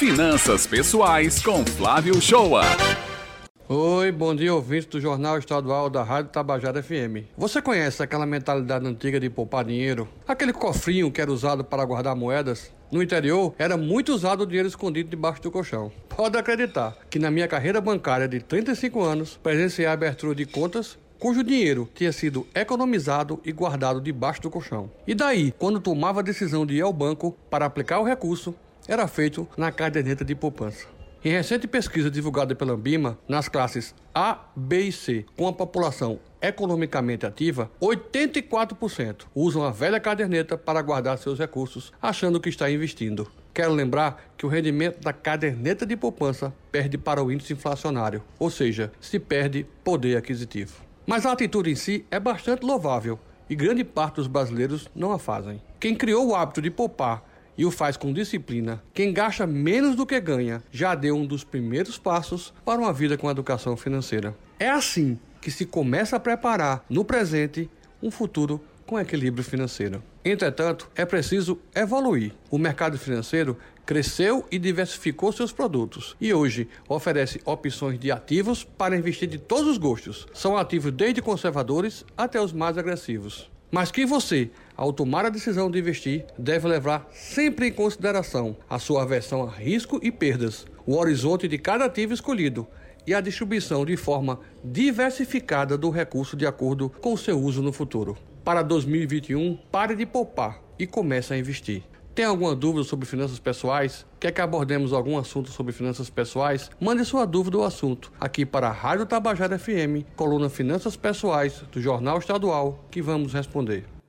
Finanças Pessoais com Flávio Shoa. Oi, bom dia, ouvinte do Jornal Estadual da Rádio Tabajara FM. Você conhece aquela mentalidade antiga de poupar dinheiro? Aquele cofrinho que era usado para guardar moedas? No interior, era muito usado o dinheiro escondido debaixo do colchão. Pode acreditar que na minha carreira bancária de 35 anos, presenciei a abertura de contas cujo dinheiro tinha sido economizado e guardado debaixo do colchão. E daí, quando tomava a decisão de ir ao banco para aplicar o recurso, era feito na caderneta de poupança. Em recente pesquisa divulgada pela Ambima, nas classes A, B e C, com a população economicamente ativa, 84% usam a velha caderneta para guardar seus recursos, achando que está investindo. Quero lembrar que o rendimento da caderneta de poupança perde para o índice inflacionário, ou seja, se perde poder aquisitivo. Mas a atitude em si é bastante louvável e grande parte dos brasileiros não a fazem. Quem criou o hábito de poupar e o faz com disciplina, quem gasta menos do que ganha já deu um dos primeiros passos para uma vida com educação financeira. É assim que se começa a preparar no presente um futuro com equilíbrio financeiro. Entretanto, é preciso evoluir. O mercado financeiro cresceu e diversificou seus produtos e hoje oferece opções de ativos para investir de todos os gostos. São ativos desde conservadores até os mais agressivos mas que você, ao tomar a decisão de investir, deve levar sempre em consideração a sua aversão a risco e perdas, o horizonte de cada ativo escolhido e a distribuição de forma diversificada do recurso de acordo com o seu uso no futuro. Para 2021, pare de poupar e comece a investir. Tem alguma dúvida sobre finanças pessoais? Quer que abordemos algum assunto sobre finanças pessoais? Mande sua dúvida ou assunto aqui para a Rádio Tabajara FM, coluna Finanças Pessoais do Jornal Estadual, que vamos responder.